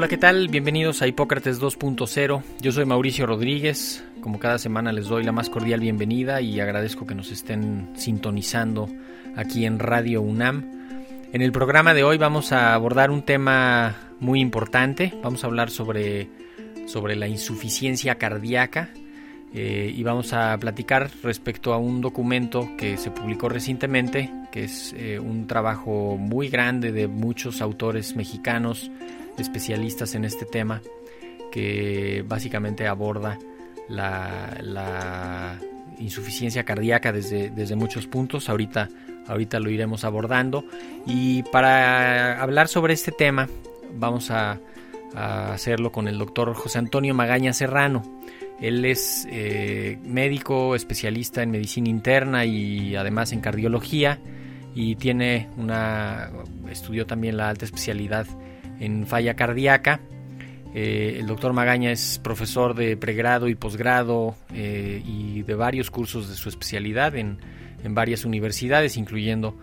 Hola, ¿qué tal? Bienvenidos a Hipócrates 2.0. Yo soy Mauricio Rodríguez. Como cada semana les doy la más cordial bienvenida y agradezco que nos estén sintonizando aquí en Radio UNAM. En el programa de hoy vamos a abordar un tema muy importante. Vamos a hablar sobre, sobre la insuficiencia cardíaca eh, y vamos a platicar respecto a un documento que se publicó recientemente, que es eh, un trabajo muy grande de muchos autores mexicanos especialistas en este tema que básicamente aborda la, insuficiencia cardíaca desde, desde, muchos puntos. Ahorita, ahorita lo iremos abordando. Y para hablar sobre este tema vamos a, hacerlo con el doctor José Antonio Magaña Serrano. Él es eh, médico especialista en medicina interna y además en cardiología y tiene una estudió también la alta especialidad en falla cardíaca. Eh, el doctor Magaña es profesor de pregrado y posgrado eh, y de varios cursos de su especialidad en, varias universidades, incluyendo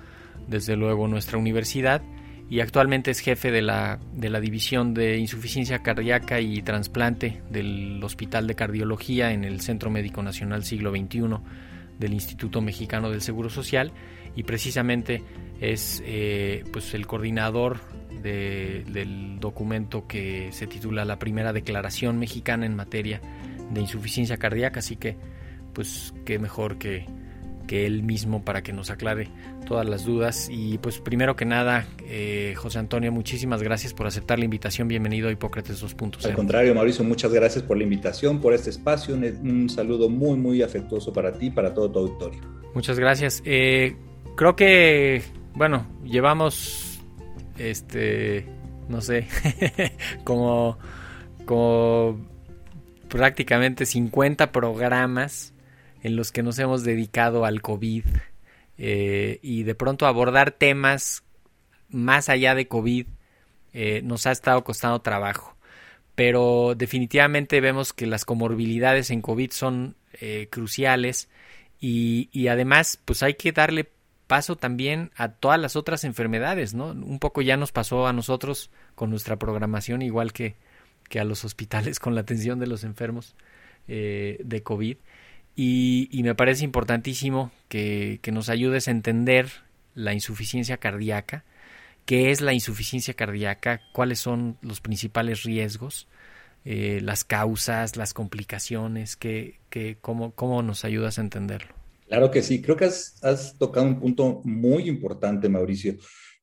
desde luego nuestra universidad, y actualmente es jefe de la, de la División de Insuficiencia Cardíaca y Trasplante del Hospital de Cardiología en el Centro Médico Nacional Siglo XXI del Instituto Mexicano del Seguro Social y precisamente es eh, pues el coordinador del documento que se titula La primera declaración mexicana en materia de insuficiencia cardíaca, así que pues qué mejor que, que él mismo para que nos aclare todas las dudas. Y pues primero que nada, eh, José Antonio, muchísimas gracias por aceptar la invitación. Bienvenido a Hipócrates 2.0. Al contrario, Mauricio, muchas gracias por la invitación, por este espacio. Un, saludo muy, muy afectuoso para ti y para todo tu auditorio. Muchas gracias. Eh, creo que, bueno, llevamos este, no sé, como, prácticamente 50 programas en los que nos hemos dedicado al COVID eh, y de pronto abordar temas más allá de COVID eh, nos ha estado costando trabajo. Pero definitivamente vemos que las comorbilidades en COVID son eh, cruciales y, y, además pues hay que darle paso también a todas las otras enfermedades, ¿no? Un poco ya nos pasó a nosotros con nuestra programación, igual que, que a los hospitales con la atención de los enfermos eh, de COVID. Y, me parece importantísimo que, que, nos ayudes a entender la insuficiencia cardíaca, qué es la insuficiencia cardíaca, cuáles son los principales riesgos, eh, las causas, las complicaciones, que, que, cómo, cómo nos ayudas a entenderlo. Claro que sí, creo que has, tocado un punto muy importante, Mauricio,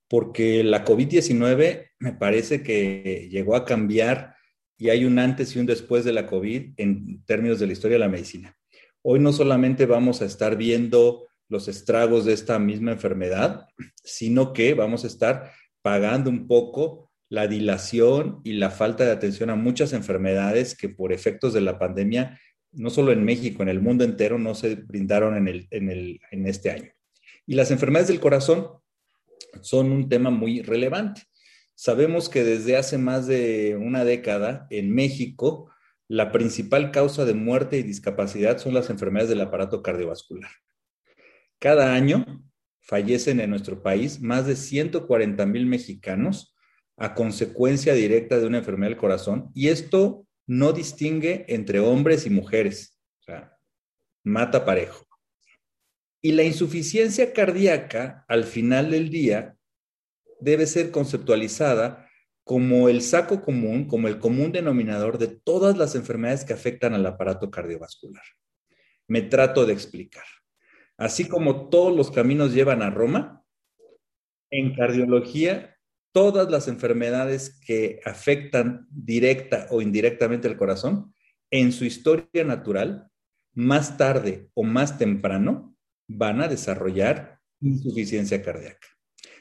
porque la COVID-19 me parece que llegó a cambiar y hay un antes y un después de la COVID en términos de la historia de la medicina. Hoy no solamente vamos a estar viendo los estragos de esta misma enfermedad, sino que vamos a estar pagando un poco la dilación y la falta de atención a muchas enfermedades que por efectos de la pandemia no solo en México, en el mundo entero, no se brindaron en, el, en, el, en este año. Y las enfermedades del corazón son un tema muy relevante. Sabemos que desde hace más de una década en México, la principal causa de muerte y discapacidad son las enfermedades del aparato cardiovascular. Cada año fallecen en nuestro país más de 140 mil mexicanos a consecuencia directa de una enfermedad del corazón y esto no distingue entre hombres y mujeres, o sea, mata parejo. Y la insuficiencia cardíaca, al final del día, debe ser conceptualizada como el saco común, como el común denominador de todas las enfermedades que afectan al aparato cardiovascular. Me trato de explicar. Así como todos los caminos llevan a Roma, en cardiología, todas las enfermedades que afectan directa o indirectamente el corazón, en su historia natural, más tarde o más temprano, van a desarrollar insuficiencia cardíaca.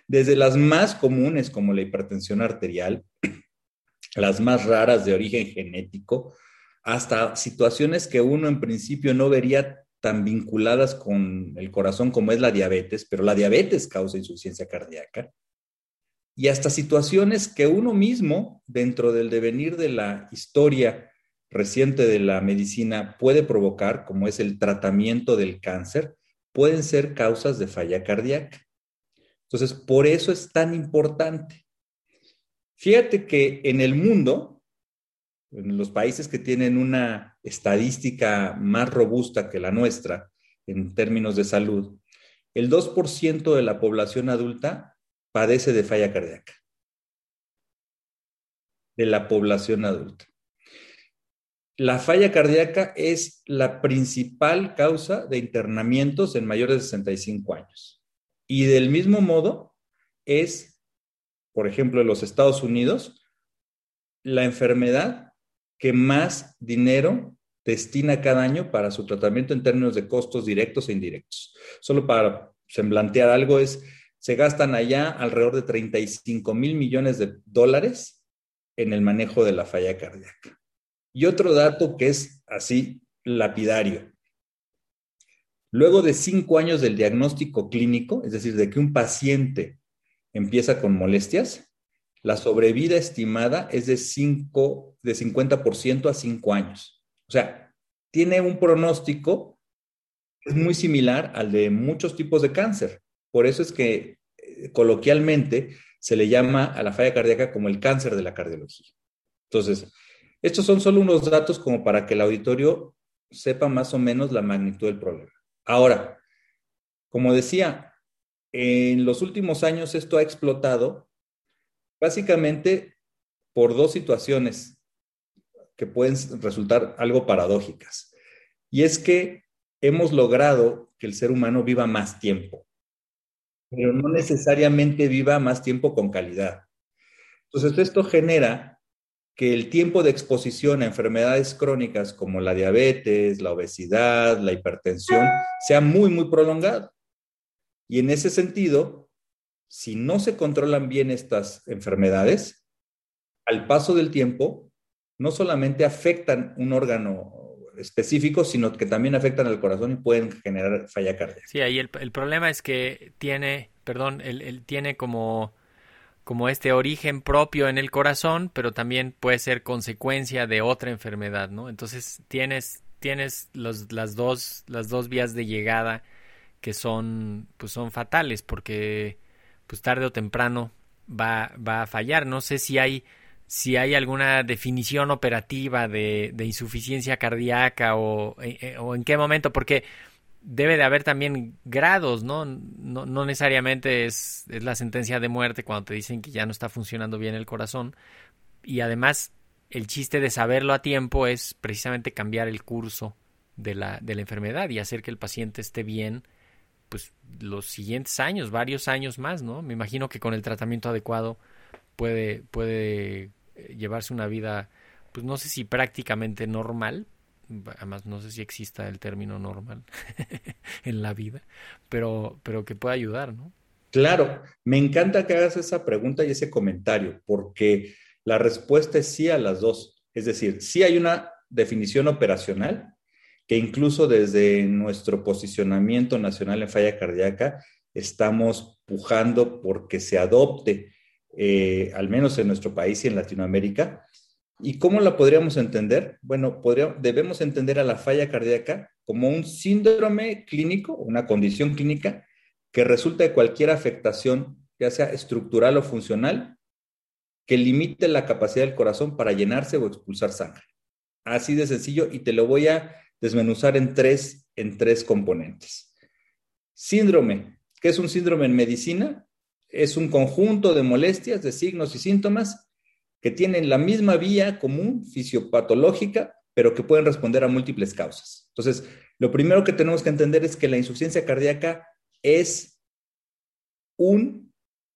Desde las más comunes como la hipertensión arterial, las más raras de origen genético, hasta situaciones que uno en principio no vería tan vinculadas con el corazón como es la diabetes, pero la diabetes causa insuficiencia cardíaca, y hasta situaciones que uno mismo, dentro del devenir de la historia reciente de la medicina, puede provocar, como es el tratamiento del cáncer, pueden ser causas de falla cardíaca. Entonces, por eso es tan importante. Fíjate que en el mundo, en los países que tienen una estadística más robusta que la nuestra en términos de salud, el 2% de la población adulta padece de falla cardíaca. De la población adulta. La falla cardíaca es la principal causa de internamientos en mayores de 65 años. Y del mismo modo es, por ejemplo, en los Estados Unidos, la enfermedad que más dinero destina cada año para su tratamiento en términos de costos directos e indirectos. Solo para semblantear algo es, se gastan allá alrededor de 35 mil millones de dólares en el manejo de la falla cardíaca. Y otro dato que es así lapidario. Luego de cinco años del diagnóstico clínico, es decir, de que un paciente empieza con molestias, la sobrevida estimada es de, 5, de 50% a 5 años. O sea, tiene un pronóstico muy similar al de muchos tipos de cáncer. Por eso es que eh, coloquialmente se le llama a la falla cardíaca como el cáncer de la cardiología. Entonces, estos son solo unos datos como para que el auditorio sepa más o menos la magnitud del problema. Ahora, como decía, en los últimos años esto ha explotado Básicamente por dos situaciones que pueden resultar algo paradójicas. Y es que hemos logrado que el ser humano viva más tiempo, pero no necesariamente viva más tiempo con calidad. Entonces, esto genera que el tiempo de exposición a enfermedades crónicas como la diabetes, la obesidad, la hipertensión, sea muy, muy prolongado. Y en ese sentido, si no se controlan bien estas enfermedades, al paso del tiempo, no solamente afectan un órgano específico, sino que también afectan al corazón y pueden generar falla cardíaca. Sí, ahí el, problema es que tiene, perdón, él, tiene como, como este origen propio en el corazón, pero también puede ser consecuencia de otra enfermedad, ¿no? Entonces tienes, tienes los, las, dos, las dos vías de llegada que son, pues son fatales, porque pues tarde o temprano va, va a fallar. No sé si hay, si hay alguna definición operativa de, de insuficiencia cardíaca o, eh, eh, o, en qué momento, porque debe de haber también grados, ¿no? No, no necesariamente es, es, la sentencia de muerte cuando te dicen que ya no está funcionando bien el corazón. Y además, el chiste de saberlo a tiempo es precisamente cambiar el curso de la, de la enfermedad y hacer que el paciente esté bien pues los siguientes años, varios años más, ¿no? Me imagino que con el tratamiento adecuado puede, puede eh, llevarse una vida, pues no sé si prácticamente normal, además no sé si exista el término normal en la vida, pero, pero que pueda ayudar, ¿no? Claro, me encanta que hagas esa pregunta y ese comentario, porque la respuesta es sí a las dos. Es decir, sí hay una definición operacional, que incluso desde nuestro posicionamiento nacional en falla cardíaca estamos pujando porque se adopte, eh, al menos en nuestro país y en Latinoamérica. ¿Y cómo la podríamos entender? Bueno, debemos entender a la falla cardíaca como un síndrome clínico, una condición clínica que resulta de cualquier afectación, ya sea estructural o funcional, que limite la capacidad del corazón para llenarse o expulsar sangre. Así de sencillo, y te lo voy a desmenuzar en tres, en tres componentes. Síndrome. ¿Qué es un síndrome en medicina? Es un conjunto de molestias, de signos y síntomas que tienen la misma vía común fisiopatológica, pero que pueden responder a múltiples causas. Entonces, Lo primero que tenemos que entender es que la insuficiencia cardíaca es un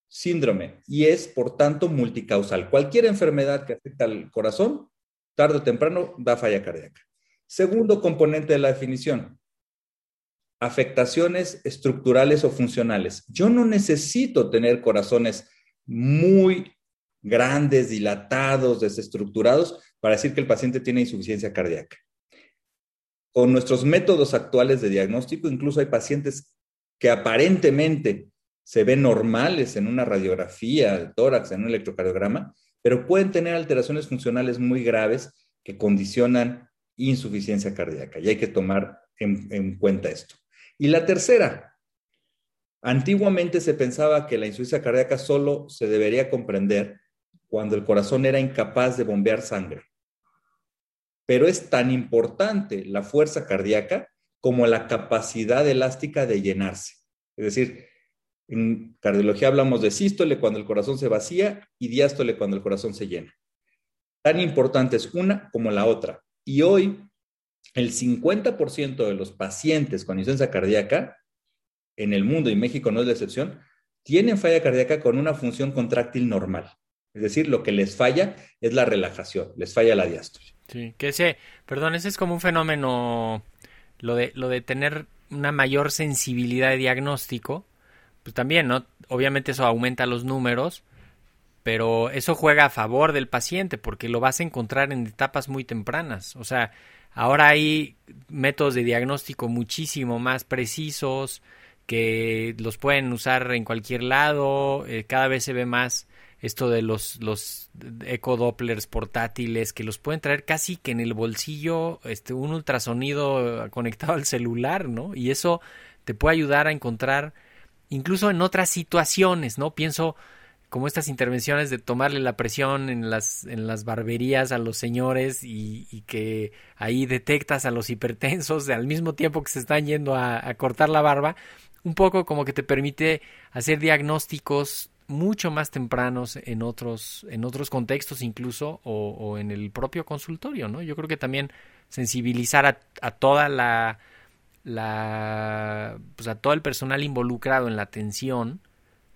síndrome y es, por tanto, multicausal. Cualquier enfermedad que afecta al corazón, tarde o temprano, da falla cardíaca. Segundo componente de la definición, afectaciones estructurales o funcionales. Yo no necesito tener corazones muy grandes, dilatados, desestructurados para decir que el paciente tiene insuficiencia cardíaca. Con nuestros métodos actuales de diagnóstico, incluso hay pacientes que aparentemente se ven normales en una radiografía de tórax, en un electrocardiograma, pero pueden tener alteraciones funcionales muy graves que condicionan insuficiencia cardíaca y hay que tomar en, en cuenta esto. Y la tercera, antiguamente se pensaba que la insuficiencia cardíaca solo se debería comprender cuando el corazón era incapaz de bombear sangre. Pero es tan importante la fuerza cardíaca como la capacidad elástica de llenarse. Es decir, en cardiología hablamos de sístole cuando el corazón se vacía y diástole cuando el corazón se llena. Tan importante es una como la otra. Y hoy el 50% de los pacientes con insuficiencia cardíaca en el mundo, y México no es la excepción, tienen falla cardíaca con una función contráctil normal. Es decir, lo que les falla es la relajación, les falla la diástole. Sí, que ese, perdón, ese es como un fenómeno, lo de, lo de tener una mayor sensibilidad de diagnóstico, pues también, ¿no? Obviamente eso aumenta los números, pero eso juega a favor del paciente porque lo vas a encontrar en etapas muy tempranas. O sea, Ahora hay métodos de diagnóstico muchísimo más precisos que los pueden usar en cualquier lado. Eh, cada vez se ve más esto de los, los ecodopplers portátiles que los pueden traer casi que en el bolsillo, este, un ultrasonido conectado al celular, ¿no? Y eso te puede ayudar a encontrar incluso en otras situaciones, ¿no? Pienso como estas intervenciones de tomarle la presión en las, en las barberías a los señores y, que ahí detectas a los hipertensos al mismo tiempo que se están yendo a, cortar la barba, un poco como que te permite hacer diagnósticos mucho más tempranos en otros, en otros contextos incluso o, en el propio consultorio, ¿no? Yo creo que también sensibilizar a, a toda la, la pues a todo el personal involucrado en la atención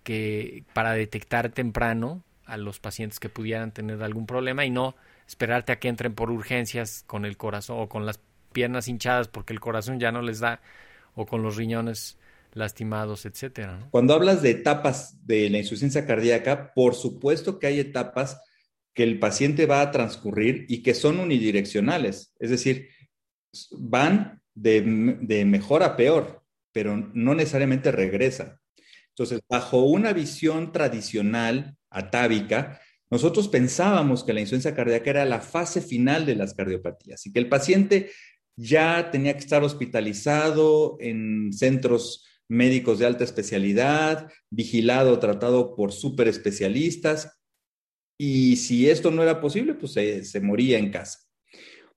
que para detectar temprano a los pacientes que pudieran tener algún problema y no esperarte a que entren por urgencias con el corazón o con las piernas hinchadas porque el corazón ya no les da o con los riñones lastimados, etcétera. Cuando hablas de etapas de la insuficiencia cardíaca, por supuesto que hay etapas que el paciente va a transcurrir y que son unidireccionales, es decir, van de, de mejor a peor, pero no necesariamente regresan. Entonces, bajo una visión tradicional atávica, nosotros pensábamos que la insuficiencia cardíaca era la fase final de las cardiopatías y que el paciente ya tenía que estar hospitalizado en centros médicos de alta especialidad, vigilado, tratado por super especialistas, y si esto no era posible, pues se, se moría en casa.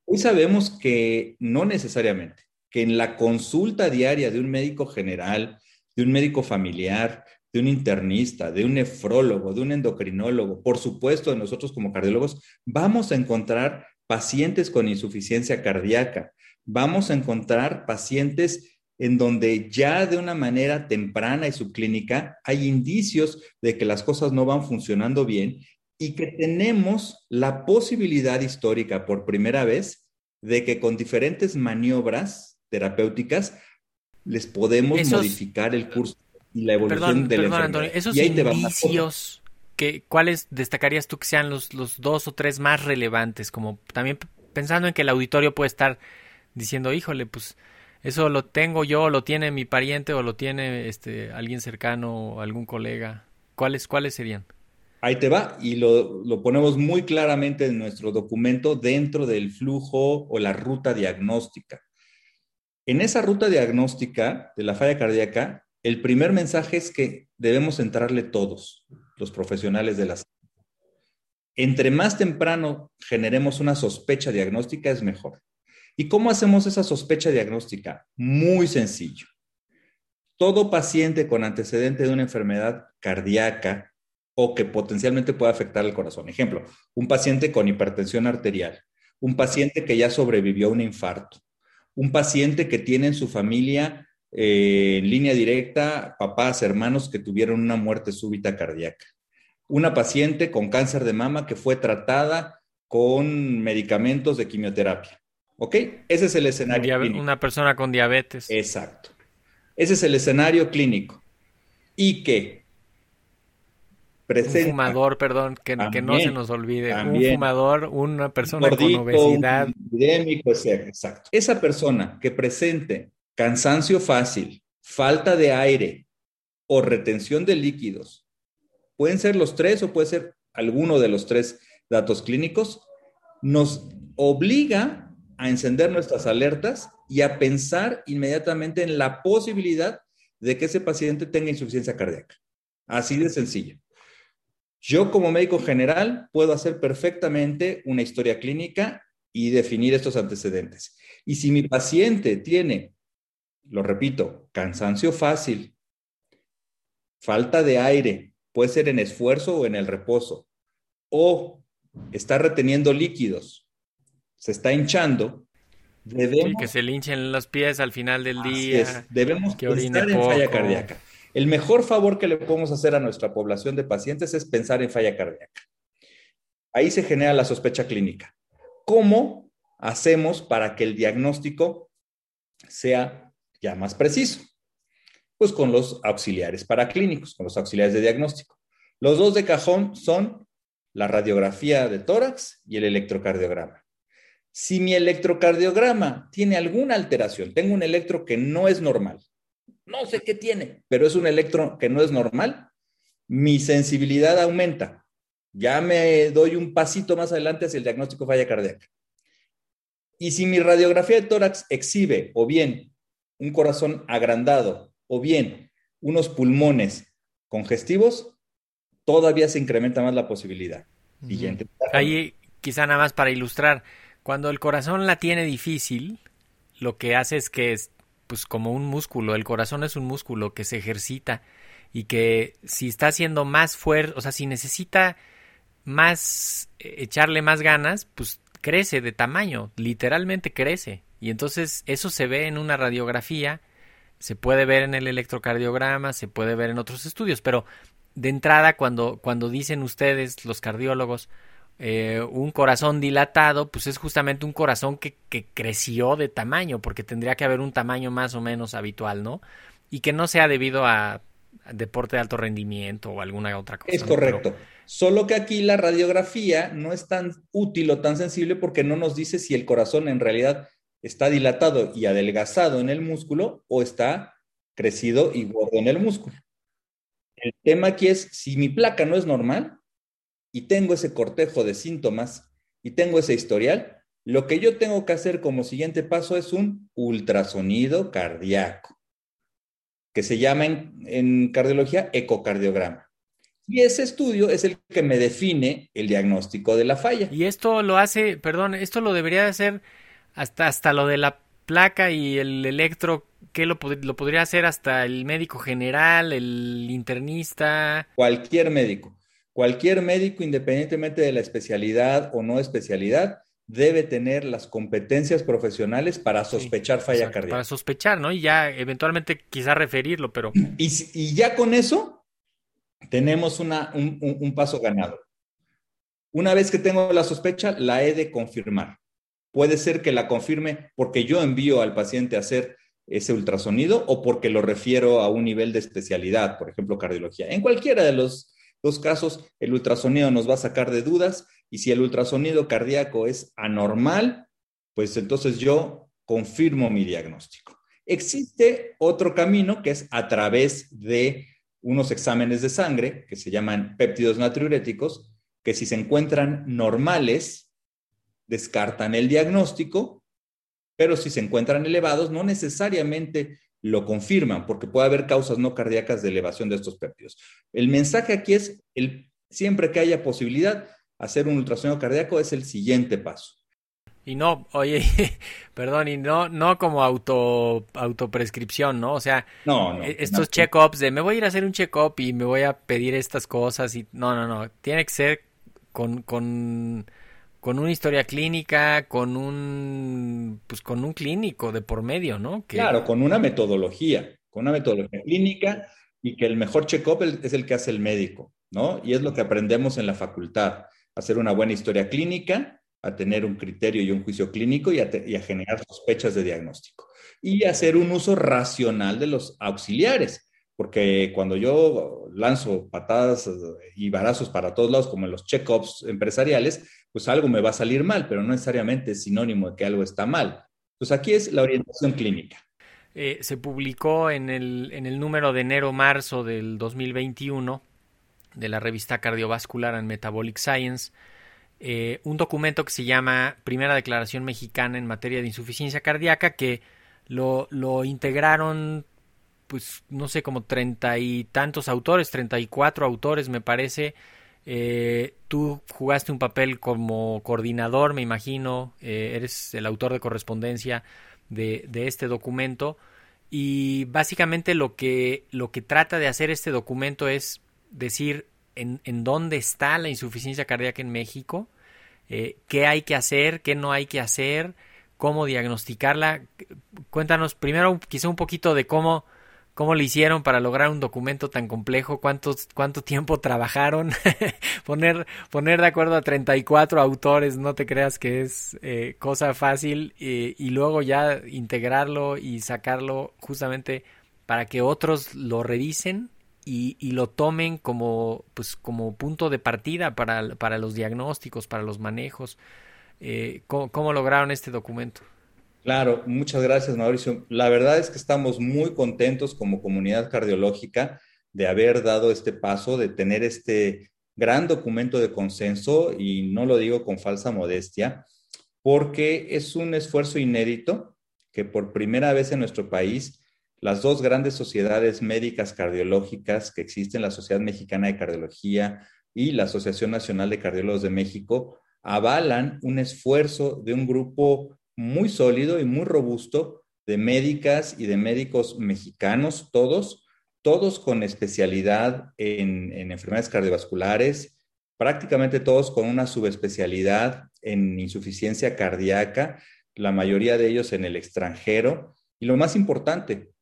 Hoy sabemos que no necesariamente, que en la consulta diaria de un médico general, de un médico familiar, de un internista, de un nefrólogo, de un endocrinólogo, por supuesto, de nosotros como cardiólogos, vamos a encontrar pacientes con insuficiencia cardíaca, vamos a encontrar pacientes en donde ya de una manera temprana y subclínica hay indicios de que las cosas no van funcionando bien y que tenemos la posibilidad histórica por primera vez de que con diferentes maniobras terapéuticas les podemos modificar el curso y la evolución de la Antonio, esos inicios, que, ¿cuáles destacarías tú que sean los, los dos o tres más relevantes? Como también pensando en que el auditorio puede estar diciendo, híjole, pues eso lo tengo yo, lo tiene mi pariente o lo tiene este alguien cercano o algún colega. ¿Cuáles, cuáles serían? Ahí te va, y lo, lo, ponemos muy claramente en nuestro documento dentro del flujo o la ruta diagnóstica. En esa ruta diagnóstica de la falla cardíaca, el primer mensaje es que debemos entrarle todos, los profesionales de la salud. Entre más temprano generemos una sospecha diagnóstica, es mejor. ¿Y cómo hacemos esa sospecha diagnóstica? Muy sencillo. Todo paciente con antecedente de una enfermedad cardíaca o que potencialmente pueda afectar el corazón. Ejemplo, un paciente con hipertensión arterial, un paciente que ya sobrevivió a un infarto, un paciente que tiene en su familia eh, en línea directa papás, hermanos que tuvieron una muerte súbita cardíaca. Una paciente con cáncer de mama que fue tratada con medicamentos de quimioterapia. ¿Ok? Ese es el escenario. clínico. Una persona con diabetes. Exacto. Ese es el escenario clínico. Y que presenta, un fumador, perdón, que, que no se nos olvide. También, un fumador, una persona con obesidad. Un epidémico, exacto. Esa persona que presente cansancio fácil, falta de aire o retención de líquidos, pueden ser los tres o puede ser alguno de los tres datos clínicos, nos obliga a encender nuestras alertas y a pensar inmediatamente en la posibilidad de que ese paciente tenga insuficiencia cardíaca. Así de sencillo. Yo como médico general puedo hacer perfectamente una historia clínica y definir estos antecedentes. Y si mi paciente tiene lo repito, cansancio fácil, falta de aire, puede ser en esfuerzo o en el reposo, o está reteniendo líquidos, se está hinchando, debemos... Sí, que se le hinchen los pies al final del día. debemos que pensar en falla cardíaca. El mejor favor que le podemos hacer a nuestra población de pacientes es pensar en falla cardíaca. Ahí se genera la sospecha clínica. ¿Cómo hacemos para que el diagnóstico sea ya más preciso, pues con los auxiliares paraclínicos, con los auxiliares de diagnóstico. Los dos de cajón son la radiografía de tórax y el electrocardiograma. Si mi electrocardiograma tiene alguna alteración, tengo un electro que no es normal, no sé qué tiene, pero es un electro que no es normal, mi sensibilidad aumenta. Ya me doy un pasito más adelante hacia el diagnóstico falla cardíaca. Y si mi radiografía de tórax exhibe o bien un corazón agrandado o bien unos pulmones congestivos, todavía se incrementa más la posibilidad. Ahí, quizá nada más para ilustrar, cuando el corazón la tiene difícil, lo que hace es que es pues como un músculo, el corazón es un músculo que se ejercita y que si está haciendo más fuerte, o sea, si necesita más eh, echarle más ganas, pues crece de tamaño, literalmente crece. Y entonces eso se ve en una radiografía, se puede ver en el electrocardiograma, se puede ver en otros estudios, pero de entrada cuando, cuando dicen ustedes, los cardiólogos, eh, un corazón dilatado, pues es justamente un corazón que, que, creció de tamaño, porque tendría que haber un tamaño más o menos habitual, ¿no? Y que no sea debido a, deporte de alto rendimiento o alguna otra cosa. Es correcto. Solo que aquí la radiografía no es tan útil o tan sensible porque no nos dice si el corazón en realidad está dilatado y adelgazado en el músculo o está crecido y gordo en el músculo. El tema aquí es, si mi placa no es normal y tengo ese cortejo de síntomas y tengo ese historial, lo que yo tengo que hacer como siguiente paso es un ultrasonido cardíaco, que se llama en, en cardiología ecocardiograma. Y ese estudio es el que me define el diagnóstico de la falla. Y esto lo hace, perdón, esto lo debería hacer hasta, hasta lo de la placa y el electro, ¿qué lo, lo podría hacer hasta el médico general, el internista? Cualquier médico. Cualquier médico, independientemente de la especialidad o no especialidad, debe tener las competencias profesionales para sospechar falla cardíaca. Para sospechar, ¿no? Y ya eventualmente quizá referirlo, pero... Y, y ya con eso tenemos una, un, un paso ganado. Una vez que tengo la sospecha, la he de confirmar. Puede ser que la confirme porque yo envío al paciente a hacer ese ultrasonido o porque lo refiero a un nivel de especialidad, por ejemplo, cardiología. En cualquiera de los dos casos, el ultrasonido nos va a sacar de dudas y si el ultrasonido cardíaco es anormal, pues entonces yo confirmo mi diagnóstico. Existe otro camino que es a través de unos exámenes de sangre que se llaman péptidos natriuréticos, que si se encuentran normales, descartan el diagnóstico, pero si se encuentran elevados, no necesariamente lo confirman, porque puede haber causas no cardíacas de elevación de estos péptidos. El mensaje aquí es, el, siempre que haya posibilidad, hacer un ultrasonido cardíaco es el siguiente paso. Y no, oye, perdón, y no, no como auto, autoprescripción, ¿no? O sea, no, e, estos check-ups de me voy a ir a hacer un check-up y me voy a pedir estas cosas y no, no, no, tiene que ser con, con con una historia clínica, con un, pues con un clínico de por medio, ¿no? Claro, con una metodología, con una metodología clínica y que el mejor check-up es el que hace el médico, ¿no? Y es lo que aprendemos en la facultad, hacer una buena historia clínica, a tener un criterio y un juicio clínico y a, y a generar sospechas de diagnóstico. Y hacer un uso racional de los auxiliares porque cuando yo lanzo patadas y barazos para todos lados, como en los check-ups empresariales, pues algo me va a salir mal, pero no necesariamente es sinónimo de que algo está mal. Pues aquí es la orientación clínica. Eh, se publicó en el, en el número de enero-marzo del 2021 de la revista Cardiovascular and Metabolic Science eh, un documento que se llama Primera Declaración Mexicana en materia de insuficiencia cardíaca que lo, lo integraron pues no sé, como treinta y tantos autores, treinta y cuatro autores me parece. Eh, tú jugaste un papel como coordinador, me imagino, eh, eres el autor de correspondencia de, de, este documento y básicamente lo que, lo que trata de hacer este documento es decir en, en dónde está la insuficiencia cardíaca en México, eh, qué hay que hacer, qué no hay que hacer, cómo diagnosticarla. Cuéntanos primero quizá un poquito de cómo cómo le hicieron para lograr un documento tan complejo, cuántos, cuánto tiempo trabajaron, poner, poner de acuerdo a 34 autores, no te creas que es eh, cosa fácil, eh, y luego ya integrarlo y sacarlo justamente para que otros lo revisen y, y lo tomen como, pues, como punto de partida para, para los diagnósticos, para los manejos. Eh, ¿Cómo lograron este documento? Claro, muchas gracias Mauricio. La verdad es que estamos muy contentos como comunidad cardiológica de haber dado este paso, de tener este gran documento de consenso y no lo digo con falsa modestia, porque es un esfuerzo inédito que por primera vez en nuestro país las dos grandes sociedades médicas cardiológicas que existen, la Sociedad Mexicana de Cardiología y la Asociación Nacional de Cardiólogos de México, avalan un esfuerzo de un grupo muy sólido y muy robusto de médicas y de médicos mexicanos, todos, todos con especialidad en, enfermedades cardiovasculares, prácticamente todos con una subespecialidad en insuficiencia cardíaca, la mayoría de ellos en el extranjero. Y lo más importante,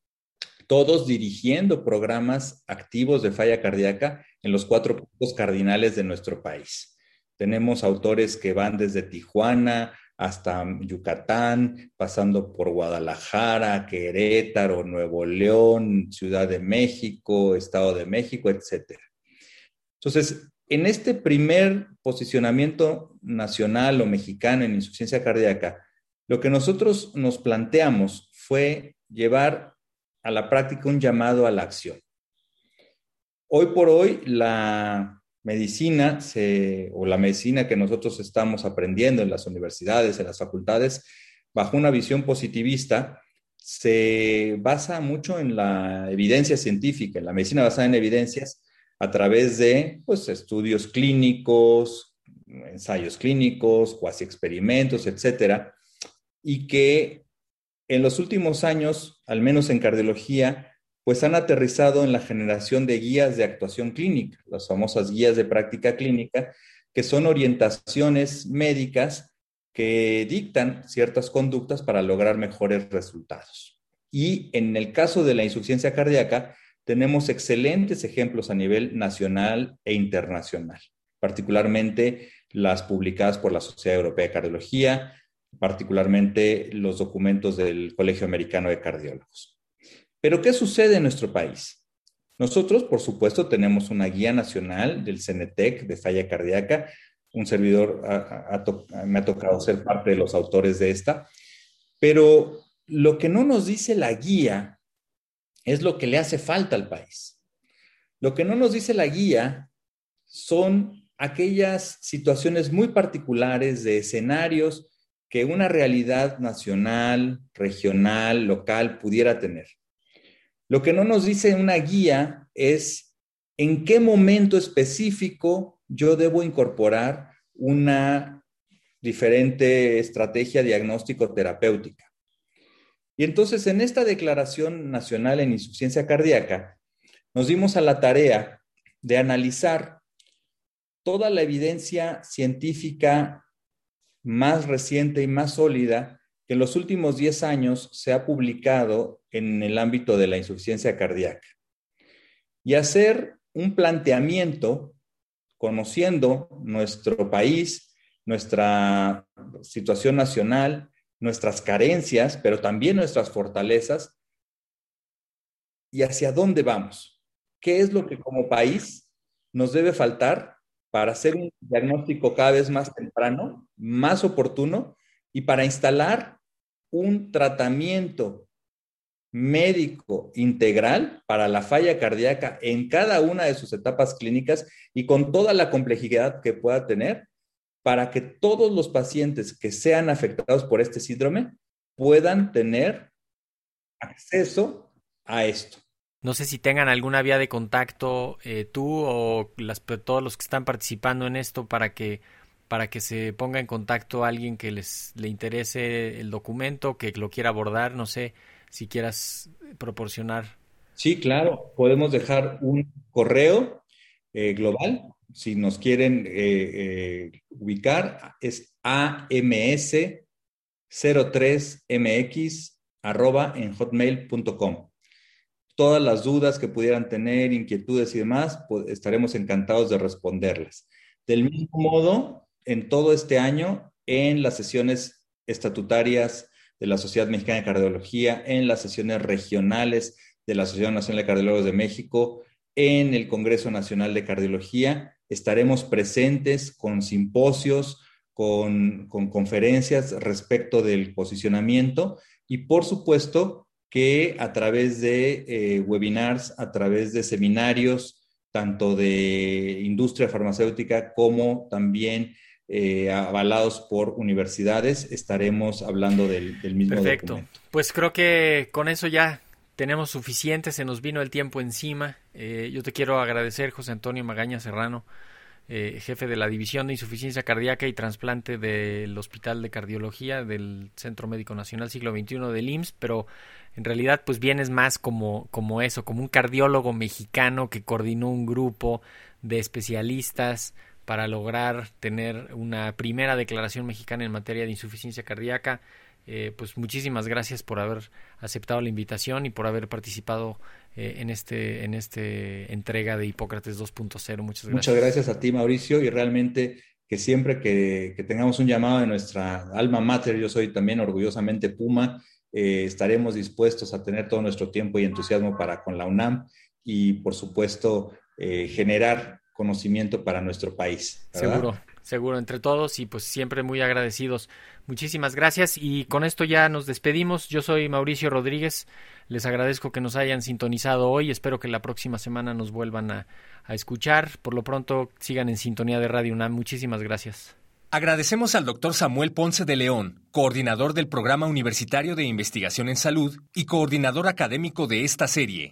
todos dirigiendo programas activos de falla cardíaca en los cuatro puntos cardinales de nuestro país. Tenemos autores que van desde Tijuana, hasta Yucatán, pasando por Guadalajara, Querétaro, Nuevo León, Ciudad de México, Estado de México, etc. Entonces, en este primer posicionamiento nacional o mexicano en insuficiencia cardíaca, lo que nosotros nos planteamos fue llevar a la práctica un llamado a la acción. Hoy por hoy, la medicina o la medicina que nosotros estamos aprendiendo en las universidades, en las facultades, bajo una visión positivista, se basa mucho en la evidencia científica, en la medicina basada en evidencias a través de pues, estudios clínicos, ensayos clínicos, cuasi experimentos, etcétera, y que en los últimos años, al menos en cardiología, pues han aterrizado en la generación de guías de actuación clínica, las famosas guías de práctica clínica, que son orientaciones médicas que dictan ciertas conductas para lograr mejores resultados. Y en el caso de la insuficiencia cardíaca, tenemos excelentes ejemplos a nivel nacional e internacional, particularmente las publicadas por la Sociedad Europea de Cardiología, particularmente los documentos del Colegio Americano de Cardiólogos. Pero ¿qué sucede en nuestro país? Nosotros, por supuesto, tenemos una guía nacional del CENETEC de falla cardíaca. Un servidor me ha tocado ser parte de los autores de esta. Pero lo que no nos dice la guía es lo que le hace falta al país. Lo que no nos dice la guía son aquellas situaciones muy particulares de escenarios que una realidad nacional, regional, local pudiera tener. Lo que no nos dice una guía es en qué momento específico yo debo incorporar una diferente estrategia diagnóstico-terapéutica. Y entonces en esta Declaración Nacional en Insuficiencia Cardíaca nos dimos a la tarea de analizar toda la evidencia científica más reciente y más sólida en los últimos 10 años se ha publicado en el ámbito de la insuficiencia cardíaca. Y hacer un planteamiento conociendo nuestro país, nuestra situación nacional, nuestras carencias, pero también nuestras fortalezas y hacia dónde vamos. ¿Qué es lo que como país nos debe faltar para hacer un diagnóstico cada vez más temprano, más oportuno y para instalar un tratamiento médico integral para la falla cardíaca en cada una de sus etapas clínicas y con toda la complejidad que pueda tener para que todos los pacientes que sean afectados por este síndrome puedan tener acceso a esto. No sé si tengan alguna vía de contacto eh, tú o las, todos los que están participando en esto para que para que se ponga en contacto a alguien que les le interese el documento, que lo quiera abordar, no sé si quieras proporcionar. Sí, claro, podemos dejar un correo eh, global, si nos quieren eh, ubicar, es ams03mx arroba en hotmail.com todas las dudas que pudieran tener, inquietudes y demás, pues estaremos encantados de responderlas. Del mismo modo, en todo este año, en las sesiones estatutarias de la Sociedad Mexicana de Cardiología, en las sesiones regionales de la Sociedad Nacional de Cardiólogos de México, en el Congreso Nacional de Cardiología, estaremos presentes con simposios, con, con conferencias respecto del posicionamiento y, por supuesto, que a través de eh, webinars, a través de seminarios, tanto de industria farmacéutica como también eh, avalados por universidades, estaremos hablando del, mismo Perfecto. Pues creo que con eso ya tenemos suficiente, se nos vino el tiempo encima. Eh, yo te quiero agradecer, José Antonio Magaña Serrano, jefe de la División de Insuficiencia Cardíaca y Trasplante del Hospital de Cardiología del Centro Médico Nacional Siglo XXI del IMSS, pero en realidad pues vienes más como, como eso, como un cardiólogo mexicano que coordinó un grupo de especialistas para lograr tener una primera declaración mexicana en materia de insuficiencia cardíaca. Eh, pues muchísimas gracias por haber aceptado la invitación y por haber participado eh, en este en este entrega de Hipócrates 2.0. Muchas gracias. Muchas gracias a ti, Mauricio, y realmente que siempre que, que tengamos un llamado de nuestra alma mater, yo soy también orgullosamente Puma, eh, estaremos dispuestos a tener todo nuestro tiempo y entusiasmo para con la UNAM y, por supuesto, generar conocimiento para nuestro país. Seguro, seguro, entre todos y pues siempre muy agradecidos. Muchísimas gracias y con esto ya nos despedimos. Yo soy Mauricio Rodríguez. Les agradezco que nos hayan sintonizado hoy. Espero que la próxima semana nos vuelvan a, a escuchar. Por lo pronto, sigan en sintonía de Radio UNAM. Muchísimas gracias. Agradecemos al doctor Samuel Ponce de León, coordinador del Programa Universitario de Investigación en Salud y coordinador académico de esta serie.